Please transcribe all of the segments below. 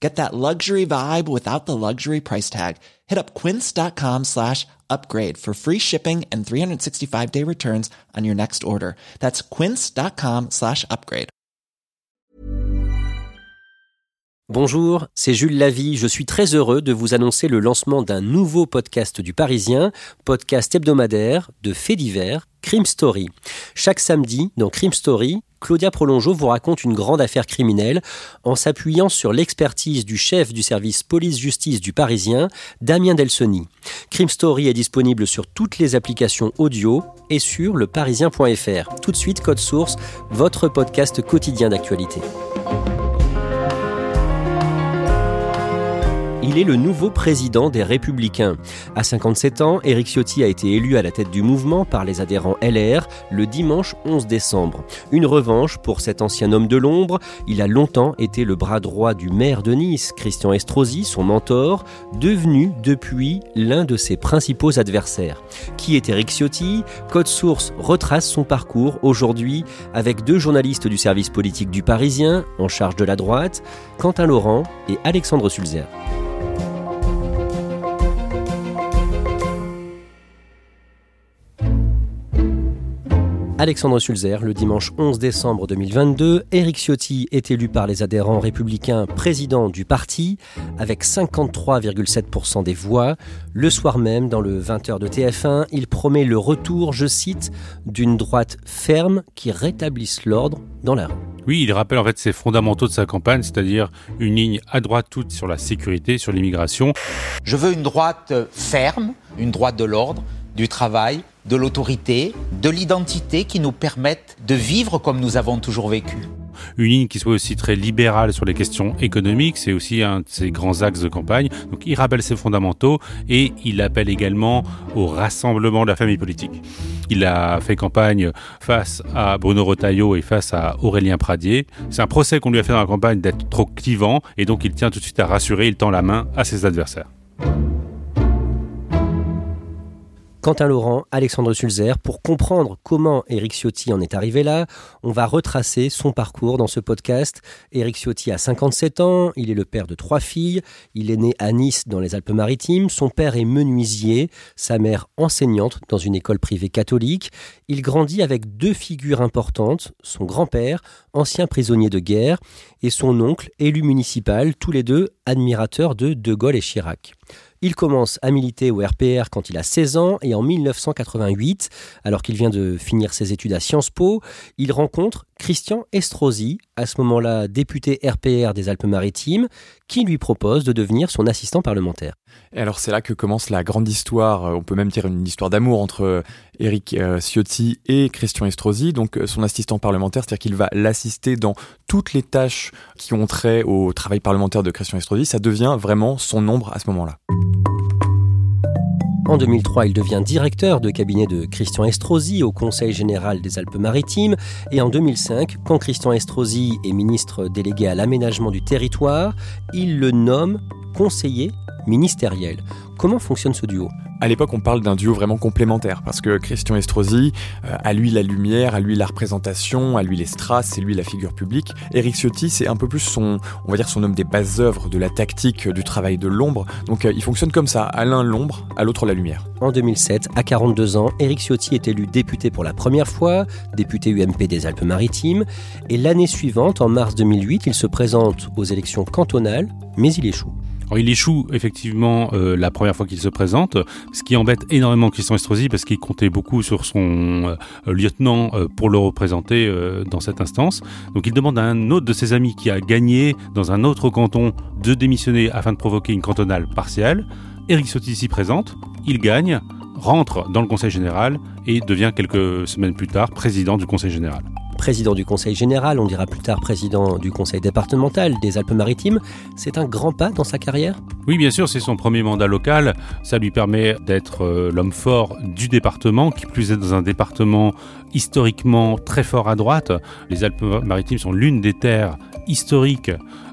Get that luxury vibe without the luxury price tag. Hit up quince.com slash upgrade for free shipping and 365-day returns on your next order. That's quince.com slash upgrade. Bonjour, c'est Jules Lavie. Je suis très heureux de vous annoncer le lancement d'un nouveau podcast du Parisien, podcast hebdomadaire de faits divers, Crime Story. Chaque samedi, dans Crime Story, Claudia Prolongeau vous raconte une grande affaire criminelle en s'appuyant sur l'expertise du chef du service police-justice du Parisien, Damien Delsoni. Crime Story est disponible sur toutes les applications audio et sur leparisien.fr. Tout de suite, Code Source, votre podcast quotidien d'actualité. Il est le nouveau président des Républicains. À 57 ans, Éric Ciotti a été élu à la tête du mouvement par les adhérents LR le dimanche 11 décembre. Une revanche pour cet ancien homme de l'ombre. Il a longtemps été le bras droit du maire de Nice, Christian Estrosi, son mentor, devenu depuis l'un de ses principaux adversaires. Qui est Éric Ciotti? Code Source retrace son parcours aujourd'hui avec deux journalistes du service politique du Parisien en charge de la droite, Quentin Laurent et Alexandre Sulzer. Alexandre Sulzer, le dimanche 11 décembre 2022, Éric Ciotti est élu par les adhérents républicains président du parti avec 53,7% des voix. Le soir même, dans le 20h de TF1, il promet le retour, je cite, d'une droite ferme qui rétablisse l'ordre dans la rue. Oui, il rappelle en fait ses fondamentaux de sa campagne, c'est-à-dire une ligne à droite toute sur la sécurité, sur l'immigration. Je veux une droite ferme, une droite de l'ordre, du travail, de l'autorité, de l'identité qui nous permettent de vivre comme nous avons toujours vécu. Une ligne qui soit aussi très libérale sur les questions économiques, c'est aussi un de ses grands axes de campagne. Donc il rappelle ses fondamentaux et il appelle également au rassemblement de la famille politique. Il a fait campagne face à Bruno Retailleau et face à Aurélien Pradier. C'est un procès qu'on lui a fait dans la campagne d'être trop clivant et donc il tient tout de suite à rassurer, il tend la main à ses adversaires. Quentin Laurent, Alexandre Sulzer. Pour comprendre comment Éric Ciotti en est arrivé là, on va retracer son parcours dans ce podcast. Éric Ciotti a 57 ans, il est le père de trois filles, il est né à Nice dans les Alpes-Maritimes, son père est menuisier, sa mère enseignante dans une école privée catholique. Il grandit avec deux figures importantes, son grand-père, ancien prisonnier de guerre, et son oncle, élu municipal, tous les deux admirateurs de De Gaulle et Chirac. Il commence à militer au RPR quand il a 16 ans et en 1988, alors qu'il vient de finir ses études à Sciences Po, il rencontre Christian Estrosi, à ce moment-là député RPR des Alpes-Maritimes, qui lui propose de devenir son assistant parlementaire. Alors c'est là que commence la grande histoire, on peut même dire une histoire d'amour entre Éric euh, Ciotti et Christian Estrosi, donc euh, son assistant parlementaire, c'est-à-dire qu'il va l'assister dans toutes les tâches qui ont trait au travail parlementaire de Christian Estrosi, ça devient vraiment son ombre à ce moment-là. En 2003, il devient directeur de cabinet de Christian Estrosi au Conseil général des Alpes-Maritimes. Et en 2005, quand Christian Estrosi est ministre délégué à l'aménagement du territoire, il le nomme conseiller ministériel. Comment fonctionne ce duo? À l'époque, on parle d'un duo vraiment complémentaire parce que Christian Estrosi, euh, à lui la lumière, à lui la représentation, à lui les strass, c'est lui la figure publique. Eric Ciotti, c'est un peu plus son, on va dire son homme des bases œuvres, de la tactique, du travail de l'ombre. Donc euh, il fonctionne comme ça, à l'un l'ombre, à l'autre la lumière. En 2007, à 42 ans, Eric Ciotti est élu député pour la première fois, député UMP des Alpes-Maritimes, et l'année suivante, en mars 2008, il se présente aux élections cantonales, mais il échoue. Il échoue effectivement euh, la première fois qu'il se présente, ce qui embête énormément Christian Estrosi parce qu'il comptait beaucoup sur son euh, lieutenant euh, pour le représenter dans cette instance. Donc il demande à un autre de ses amis qui a gagné dans un autre canton de démissionner afin de provoquer une cantonale partielle. Éric Ciotti s'y présente, il gagne, rentre dans le Conseil général et devient quelques semaines plus tard président du Conseil général président du Conseil général, on dira plus tard président du Conseil départemental des Alpes-Maritimes. C'est un grand pas dans sa carrière? Oui, bien sûr, c'est son premier mandat local. Ça lui permet d'être euh, l'homme fort du département, qui plus est dans un département historiquement très fort à droite. Les Alpes-Maritimes sont l'une des terres historiques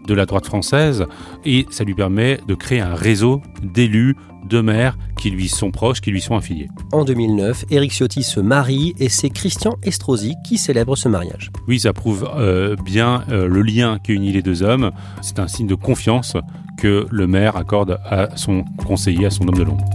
de la droite française et ça lui permet de créer un réseau d'élus deux maires qui lui sont proches, qui lui sont affiliés. En 2009, Éric Ciotti se marie et c'est Christian Estrosi qui célèbre ce mariage. Oui, ça prouve euh, bien euh, le lien qui unit les deux hommes. C'est un signe de confiance que le maire accorde à son conseiller, à son homme de l'ombre.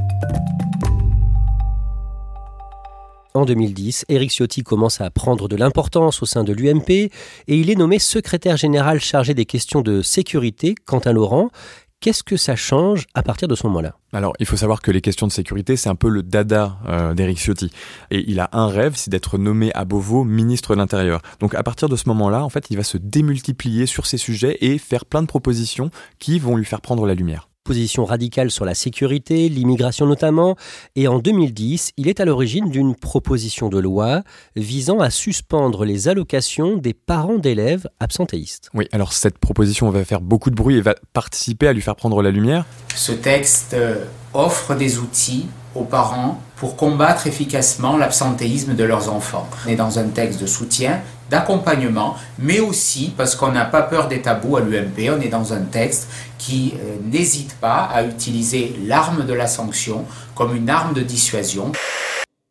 En 2010, Éric Ciotti commence à prendre de l'importance au sein de l'UMP et il est nommé secrétaire général chargé des questions de sécurité, Quentin Laurent. Qu'est-ce que ça change à partir de ce moment-là? Alors, il faut savoir que les questions de sécurité, c'est un peu le dada euh, d'Éric Ciotti. Et il a un rêve, c'est d'être nommé à Beauvau ministre de l'Intérieur. Donc, à partir de ce moment-là, en fait, il va se démultiplier sur ces sujets et faire plein de propositions qui vont lui faire prendre la lumière position radicale sur la sécurité, l'immigration notamment, et en 2010, il est à l'origine d'une proposition de loi visant à suspendre les allocations des parents d'élèves absentéistes. Oui, alors cette proposition va faire beaucoup de bruit et va participer à lui faire prendre la lumière. Ce texte euh, offre des outils aux parents pour combattre efficacement l'absentéisme de leurs enfants. On est dans un texte de soutien d'accompagnement, mais aussi parce qu'on n'a pas peur des tabous à l'UMP, on est dans un texte qui euh, n'hésite pas à utiliser l'arme de la sanction comme une arme de dissuasion.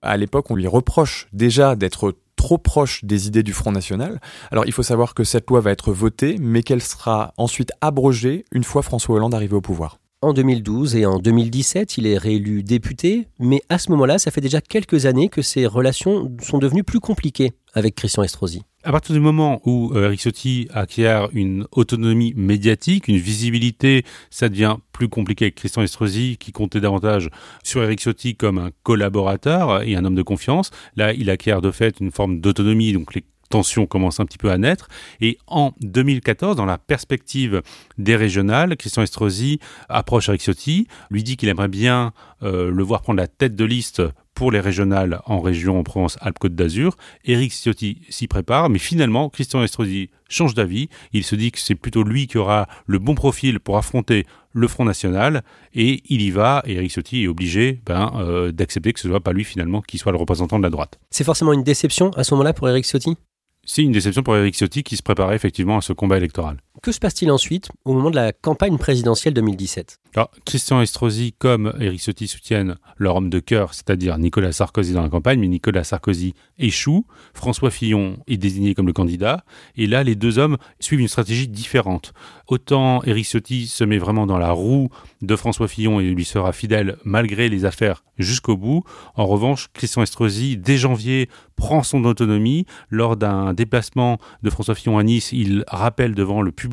À l'époque, on lui reproche déjà d'être trop proche des idées du Front National. Alors il faut savoir que cette loi va être votée, mais qu'elle sera ensuite abrogée une fois François Hollande arrivé au pouvoir. En 2012 et en 2017, il est réélu député, mais à ce moment-là, ça fait déjà quelques années que ses relations sont devenues plus compliquées avec Christian Estrosi. À partir du moment où euh, Eric Ciotti acquiert une autonomie médiatique, une visibilité, ça devient plus compliqué avec Christian Estrosi qui comptait davantage sur Eric Ciotti comme un collaborateur et un homme de confiance. Là, il acquiert de fait une forme d'autonomie, donc les tension commence un petit peu à naître. Et en 2014, dans la perspective des régionales, Christian Estrosi approche Eric Ciotti, lui dit qu'il aimerait bien euh, le voir prendre la tête de liste pour les régionales en région en Provence-Alpes-Côte d'Azur. Éric Ciotti s'y prépare, mais finalement, Christian Estrosi change d'avis. Il se dit que c'est plutôt lui qui aura le bon profil pour affronter le Front National, et il y va, et Éric Ciotti est obligé ben, euh, d'accepter que ce ne soit pas lui finalement qui soit le représentant de la droite. C'est forcément une déception à ce moment-là pour Éric Ciotti? C'est une déception pour Eric Ciotti qui se préparait effectivement à ce combat électoral. Que se passe-t-il ensuite au moment de la campagne présidentielle 2017 Alors, Christian Estrosi comme Eric Ciotti soutiennent leur homme de cœur, c'est-à-dire Nicolas Sarkozy dans la campagne, mais Nicolas Sarkozy échoue. François Fillon est désigné comme le candidat. Et là, les deux hommes suivent une stratégie différente. Autant Eric Ciotti se met vraiment dans la roue de François Fillon et lui sera fidèle malgré les affaires jusqu'au bout. En revanche, Christian Estrosi, dès janvier, prend son autonomie. Lors d'un déplacement de François Fillon à Nice, il rappelle devant le public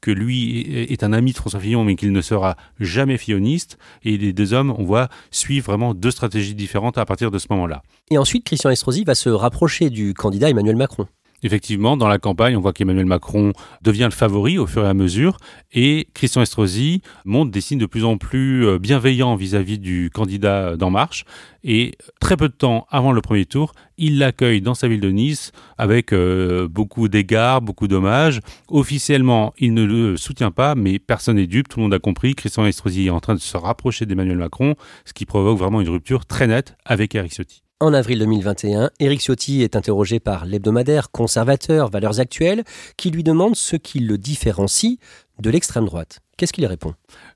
que lui est un ami de François Fillon, mais qu'il ne sera jamais filloniste. Et les deux hommes, on voit, suivent vraiment deux stratégies différentes à partir de ce moment-là. Et ensuite, Christian Estrosi va se rapprocher du candidat Emmanuel Macron. Effectivement, dans la campagne, on voit qu'Emmanuel Macron devient le favori au fur et à mesure et Christian Estrosi montre des signes de plus en plus euh, bienveillants vis-à-vis du candidat d'En Marche. Et très peu de temps avant le premier tour, il l'accueille dans sa ville de Nice avec euh, beaucoup d'égards, beaucoup d'hommages. Officiellement, il ne le soutient pas, mais personne n'est dupe, tout le monde a compris. Christian Estrosi est en train de se rapprocher d'Emmanuel Macron, ce qui provoque vraiment une rupture très nette avec Eric Ciotti. En avril 2021, Éric Ciotti est interrogé par l'hebdomadaire conservateur Valeurs Actuelles qui lui demande ce qui le différencie de l'extrême droite. Qu'est-ce qu'il répond?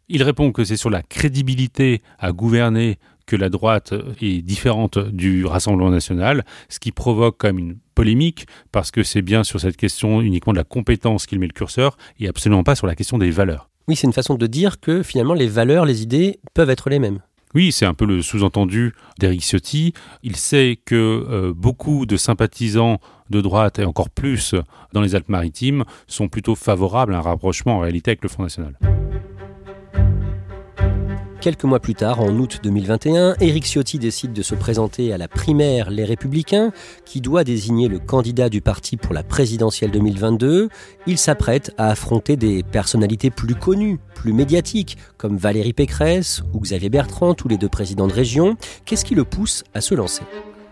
Il répond que c'est sur la crédibilité à gouverner que la droite est différente du Rassemblement national, ce qui provoque quand même une polémique, parce que c'est bien sur cette question uniquement de la compétence qu'il met le curseur, et absolument pas sur la question des valeurs. Oui, c'est une façon de dire que finalement les valeurs, les idées peuvent être les mêmes. Oui, c'est un peu le sous-entendu d'Eric Ciotti. Il sait que euh, beaucoup de sympathisants de droite, et encore plus dans les Alpes-Maritimes, sont plutôt favorables à un rapprochement en réalité avec le Front National. Quelques mois plus tard, en août 2021, Éric Ciotti décide de se présenter à la primaire Les Républicains, qui doit désigner le candidat du parti pour la présidentielle 2022. Il s'apprête à affronter des personnalités plus connues, plus médiatiques, comme Valérie Pécresse ou Xavier Bertrand, tous les deux présidents de région. Qu'est-ce qui le pousse à se lancer?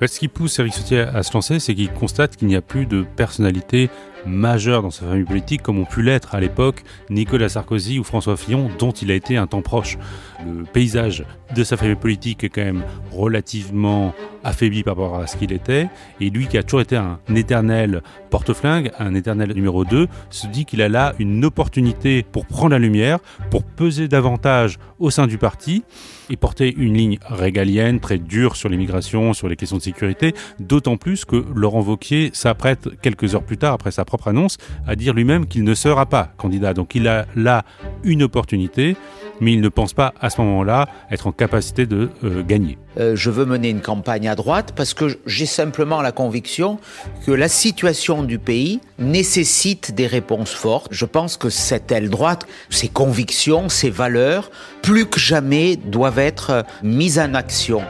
Ce qui pousse Éric Ciotti à se lancer, c'est qu'il constate qu'il n'y a plus de personnalité majeure dans sa famille politique comme ont pu l'être à l'époque Nicolas Sarkozy ou François Fillon dont il a été un temps proche. Le paysage de sa famille politique est quand même relativement affaibli par rapport à ce qu'il était et lui qui a toujours été un éternel porte-flingue, un éternel numéro 2, se dit qu'il a là une opportunité pour prendre la lumière, pour peser davantage au sein du parti et porter une ligne régalienne très dure sur l'immigration, sur les questions de sécurité, d'autant plus que Laurent Vauquier s'apprête quelques heures plus tard après sa propre annonce à dire lui-même qu'il ne sera pas candidat. Donc il a là une opportunité, mais il ne pense pas à ce moment-là être en capacité de euh, gagner. Euh, je veux mener une campagne à droite parce que j'ai simplement la conviction que la situation du pays nécessite des réponses fortes. Je pense que cette aile droite, ses convictions, ses valeurs, plus que jamais doivent être mises en action.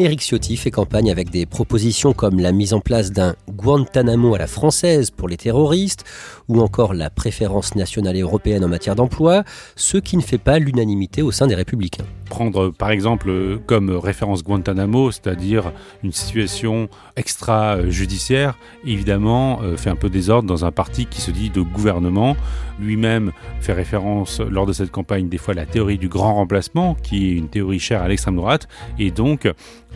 Éric Ciotti fait campagne avec des propositions comme la mise en place d'un Guantanamo à la française pour les terroristes ou encore la préférence nationale et européenne en matière d'emploi, ce qui ne fait pas l'unanimité au sein des républicains. Prendre par exemple comme référence Guantanamo, c'est-à-dire une situation extra-judiciaire, évidemment euh, fait un peu désordre dans un parti qui se dit de gouvernement. Lui-même fait référence lors de cette campagne des fois à la théorie du grand remplacement, qui est une théorie chère à l'extrême droite, et donc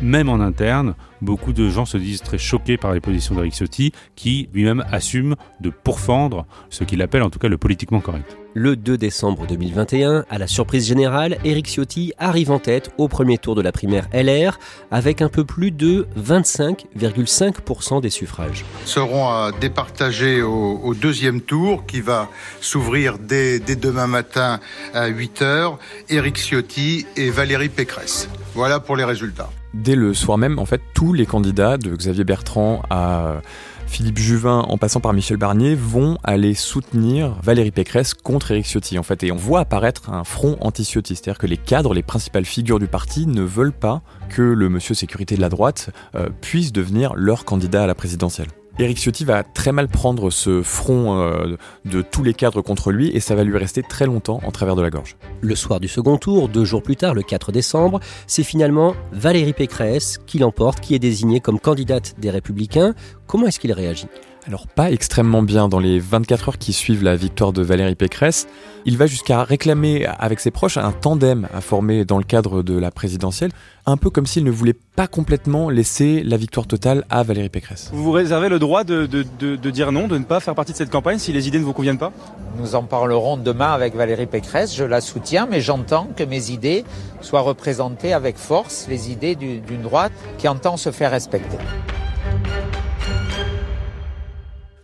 même en interne, beaucoup de gens se disent très choqués par les positions d'Eric Ciotti, qui lui-même assume de pourfendre ce qu'il appelle en tout cas le politiquement correct. Le 2 décembre 2021, à la surprise générale, Éric Ciotti arrive en tête au premier tour de la primaire LR avec un peu plus de 25,5% des suffrages. Seront à départager au, deuxième tour qui va s'ouvrir dès, dès, demain matin à 8h, Éric Ciotti et Valérie Pécresse. Voilà pour les résultats. Dès le soir même, en fait, tous les candidats de Xavier Bertrand à Philippe Juvin, en passant par Michel Barnier, vont aller soutenir Valérie Pécresse contre Éric Ciotti, en fait. Et on voit apparaître un front anti-Ciotti. C'est-à-dire que les cadres, les principales figures du parti ne veulent pas que le monsieur sécurité de la droite euh, puisse devenir leur candidat à la présidentielle. Éric Ciotti va très mal prendre ce front euh, de tous les cadres contre lui et ça va lui rester très longtemps en travers de la gorge. Le soir du second tour, deux jours plus tard, le 4 décembre, c'est finalement Valérie Pécresse qui l'emporte, qui est désignée comme candidate des Républicains. Comment est-ce qu'il réagit? Alors pas extrêmement bien dans les 24 heures qui suivent la victoire de Valérie Pécresse. Il va jusqu'à réclamer avec ses proches un tandem à former dans le cadre de la présidentielle, un peu comme s'il ne voulait pas complètement laisser la victoire totale à Valérie Pécresse. Vous vous réservez le droit de, de dire non, de ne pas faire partie de cette campagne si les idées ne vous conviennent pas? Nous en parlerons demain avec Valérie Pécresse, je la soutiens, mais j'entends que mes idées soient représentées avec force, les idées d'une droite qui entend se faire respecter.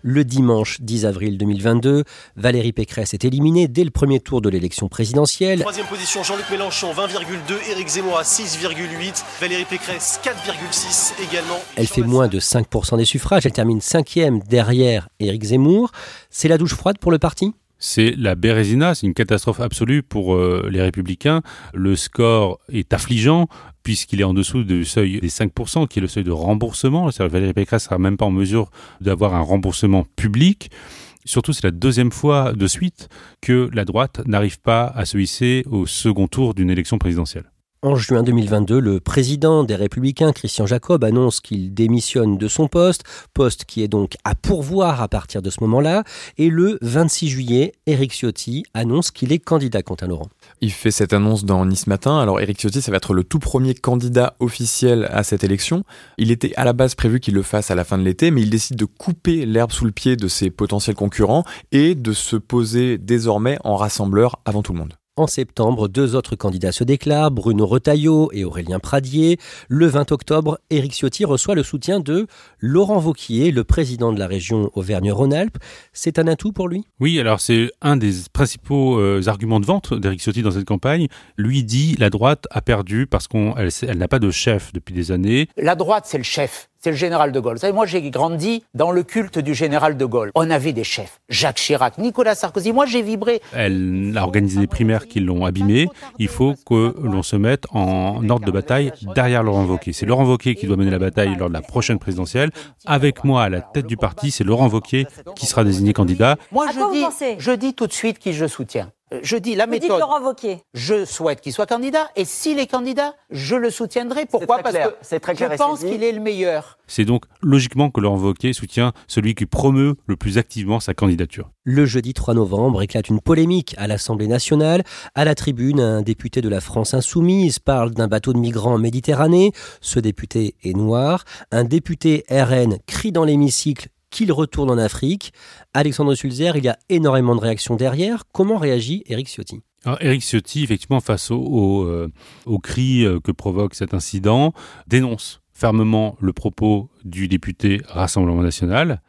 Le dimanche 10 avril 2022, Valérie Pécresse est éliminée dès le premier tour de l'élection présidentielle. Troisième position, Jean-Luc Mélenchon, 20,2, Éric Zemmour à 6,8, Valérie Pécresse 4,6 également. Elle fait moins de 5% des suffrages, elle termine cinquième derrière Éric Zemmour. C'est la douche froide pour le parti? C'est la Bérésina, c'est une catastrophe absolue pour euh, les républicains. Le score est affligeant puisqu'il est en dessous du seuil des 5%, qui est le seuil de remboursement. Valérie Pécresse sera même pas en mesure d'avoir un remboursement public. Surtout, c'est la deuxième fois de suite que la droite n'arrive pas à se hisser au second tour d'une élection présidentielle. En juin 2022, le président des Républicains, Christian Jacob, annonce qu'il démissionne de son poste, poste qui est donc à pourvoir à partir de ce moment-là. Et le 26 juillet, Éric Ciotti annonce qu'il est candidat, Quentin Laurent. Il fait cette annonce dans Nice Matin. Alors Éric Ciotti, ça va être le tout premier candidat officiel à cette élection. Il était à la base prévu qu'il le fasse à la fin de l'été, mais il décide de couper l'herbe sous le pied de ses potentiels concurrents et de se poser désormais en rassembleur avant tout le monde. En septembre, deux autres candidats se déclarent, Bruno Retailleau et Aurélien Pradier. Le 20 octobre, Éric Ciotti reçoit le soutien de Laurent Vauquier, le président de la région Auvergne-Rhône-Alpes. C'est un atout pour lui? Oui, alors c'est un des principaux euh, arguments de vente d'Éric Ciotti dans cette campagne. Lui dit la droite a perdu parce qu'elle n'a pas de chef depuis des années. La droite, c'est le chef. C'est le général de Gaulle. Vous savez, moi, j'ai grandi dans le culte du général de Gaulle. On avait des chefs. Jacques Chirac, Nicolas Sarkozy. Moi, j'ai vibré. Elle a organisé des primaires qui l'ont abîmé. Il faut que l'on se mette en ordre de bataille derrière Laurent Wauquiez. C'est Laurent Wauquiez qui doit mener la bataille lors de la prochaine présidentielle. Avec moi à la tête du parti, c'est Laurent Wauquiez qui sera désigné candidat. Moi, je dis, je dis tout de suite qui je soutiens. Euh, Je dis la Vous dites méthode. Laurent Wauquiez. Je souhaite qu'il soit candidat. Et s'il est candidat, je le soutiendrai. Pourquoi très Parce clair. que C'est très clair je pense qu'il est le meilleur. C'est donc logiquement que Laurent Wauquiez soutient celui qui promeut le plus activement sa candidature. Le jeudi 3 novembre éclate une polémique à l'Assemblée nationale. À la tribune, un député de la France insoumise parle d'un bateau de migrants en Méditerranée. Ce député est noir. Un député RN crie dans l'hémicycle qu'il retourne en Afrique. Alexandre Sulzer, il y a énormément de réactions derrière. Comment réagit Éric Ciotti? Éric Ciotti, effectivement, face au, au, euh, au cri euh, que provoque cet incident, dénonce fermement le propos du député Rassemblement national,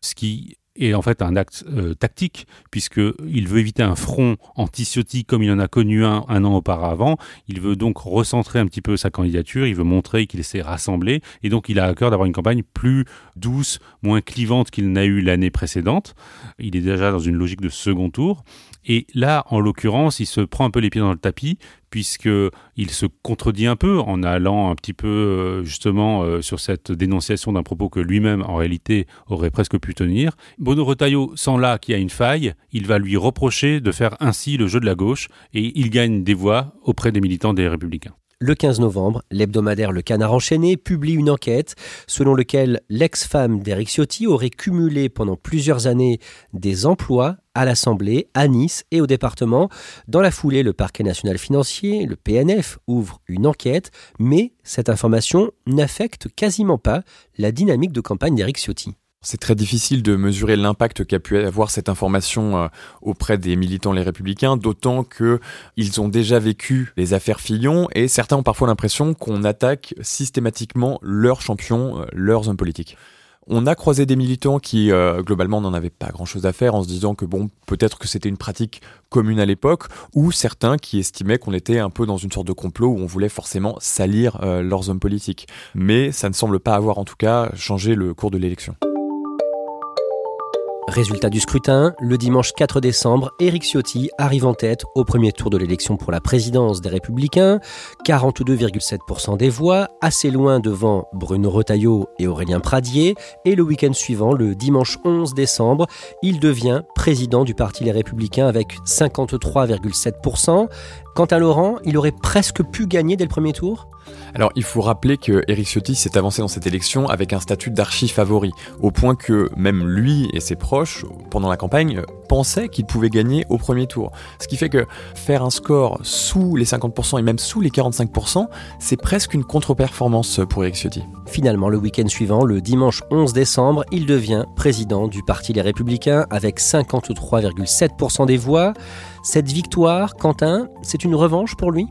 ce qui est en fait un acte euh, tactique, puisqu'il veut éviter un front anti-Ciotti comme il en a connu un un an auparavant. Il veut donc recentrer un petit peu sa candidature, il veut montrer qu'il s'est rassemblé, et donc il a à cœur d'avoir une campagne plus douce, moins clivante qu'il n'a eu l'année précédente. Il est déjà dans une logique de second tour. Et là, en l'occurrence, il se prend un peu les pieds dans le tapis, puisqu'il se contredit un peu en allant un petit peu euh, justement euh, sur cette dénonciation d'un propos que lui-même, en réalité, aurait presque pu tenir. Bruno Retailleau sent là qu'il y a une faille, il va lui reprocher de faire ainsi le jeu de la gauche, et il gagne des voix auprès des militants des Républicains. Le 15 novembre, l'hebdomadaire Le Canard enchaîné publie une enquête selon laquelle l'ex-femme d'Éric Ciotti aurait cumulé pendant plusieurs années des emplois à l'Assemblée, à Nice et au département. Dans la foulée, le parquet national financier, le PNF, ouvre une enquête, mais cette information n'affecte quasiment pas la dynamique de campagne d'Éric Ciotti. C'est très difficile de mesurer l'impact qu'a pu avoir cette information euh, auprès des militants les républicains, d'autant que ils ont déjà vécu les affaires Fillon et certains ont parfois l'impression qu'on attaque systématiquement leurs champions, euh, leurs hommes politiques. On a croisé des militants qui, euh, globalement, n'en avaient pas grand-chose à faire en se disant que, bon, peut-être que c'était une pratique commune à l'époque, ou certains qui estimaient qu'on était un peu dans une sorte de complot où on voulait forcément salir euh, leurs hommes politiques. Mais ça ne semble pas avoir, en tout cas, changé le cours de l'élection. Résultat du scrutin, le dimanche 4 décembre, Éric Ciotti arrive en tête au premier tour de l'élection pour la présidence des Républicains, 42,7% des voix, assez loin devant Bruno Retailleau et Aurélien Pradier, et le week-end suivant, le dimanche 11 décembre, il devient président du Parti Les Républicains avec 53,7%. Quant à Laurent, il aurait presque pu gagner dès le premier tour? Alors, il faut rappeler que Éric Ciotti s'est avancé dans cette élection avec un statut d'archi favori, au point que même lui et ses proches, pendant la campagne, pensaient qu'il pouvait gagner au premier tour. Ce qui fait que faire un score sous les 50% et même sous les 45%, c'est presque une contre-performance pour Éric Ciotti. Finalement, le week-end suivant, le dimanche 11 décembre, il devient président du Parti Les Républicains avec 53,7% des voix. Cette victoire, Quentin, c'est une revanche pour lui?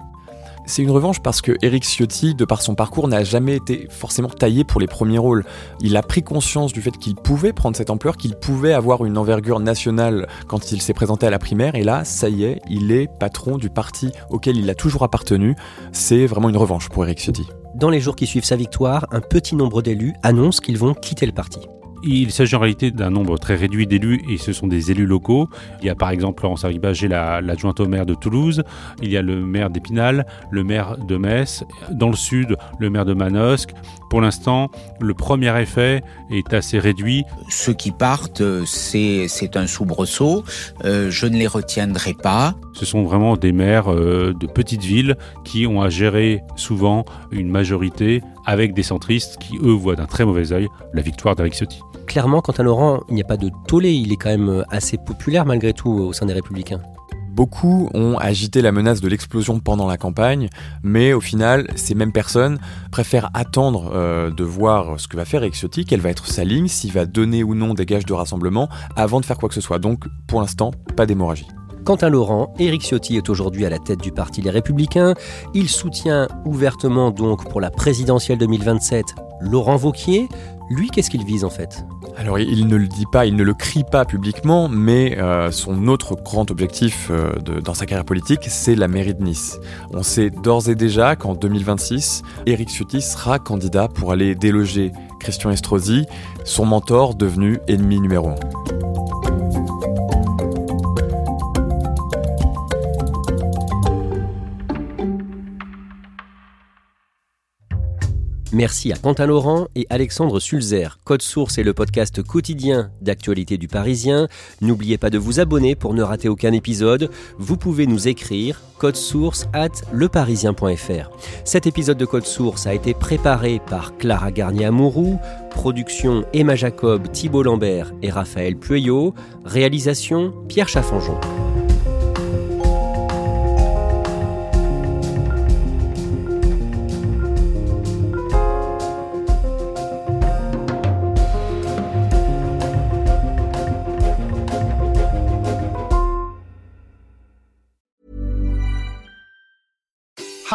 C'est une revanche parce que Éric Ciotti, de par son parcours, n'a jamais été forcément taillé pour les premiers rôles. Il a pris conscience du fait qu'il pouvait prendre cette ampleur, qu'il pouvait avoir une envergure nationale quand il s'est présenté à la primaire, et là, ça y est, il est patron du parti auquel il a toujours appartenu. C'est vraiment une revanche pour Éric Ciotti. Dans les jours qui suivent sa victoire, un petit nombre d'élus annoncent qu'ils vont quitter le parti. Il s'agit en réalité d'un nombre très réduit d'élus et ce sont des élus locaux. Il y a par exemple Laurence Arribagé, la- l'adjointe au maire de Toulouse. Il y a le maire d'Épinal, le maire de Metz. Dans le sud, le maire de Manosque. Pour l'instant, le premier effet est assez réduit. Ceux qui partent, c'est c'est un soubresaut. Euh, je ne les retiendrai pas. Ce sont vraiment des maires euh, de petites villes qui ont à gérer souvent une majorité avec des centristes qui, eux, voient d'un très mauvais œil la victoire d'Éric Ciotti. Clairement, quant à Laurent, il n'y a pas de tollé, il est quand même assez populaire malgré tout au sein des Républicains. Beaucoup ont agité la menace de l'explosion pendant la campagne, mais au final, ces mêmes personnes préfèrent attendre euh, de voir ce que va faire Éric Ciotti, quelle va être sa ligne, s'il va donner ou non des gages de rassemblement, avant de faire quoi que ce soit. Donc, pour l'instant, pas d'hémorragie. Quant à Laurent, Éric Ciotti est aujourd'hui à la tête du parti Les Républicains. Il soutient ouvertement donc pour la présidentielle 2027 Laurent Vauquier. Lui, qu'est-ce qu'il vise en fait? Alors, il ne le dit pas, il ne le crie pas publiquement, mais euh, son autre grand objectif euh, dans sa carrière politique, c'est la mairie de Nice. On sait d'ores et déjà qu'en 2026, Éric Ciotti sera candidat pour aller déloger Christian Estrosi, son mentor devenu ennemi numéro un. Merci à Quentin Laurent et Alexandre Sulzer. Code Source est le podcast quotidien d'actualité du Parisien. N'oubliez pas de vous abonner pour ne rater aucun épisode. Vous pouvez nous écrire code source at leparisien.fr. Cet épisode de Code Source a été préparé par Clara Garnier-Amouroux, production Emma Jacob, Thibault Lambert et Raphaël Pueyo, réalisation Pierre Chaffanjon.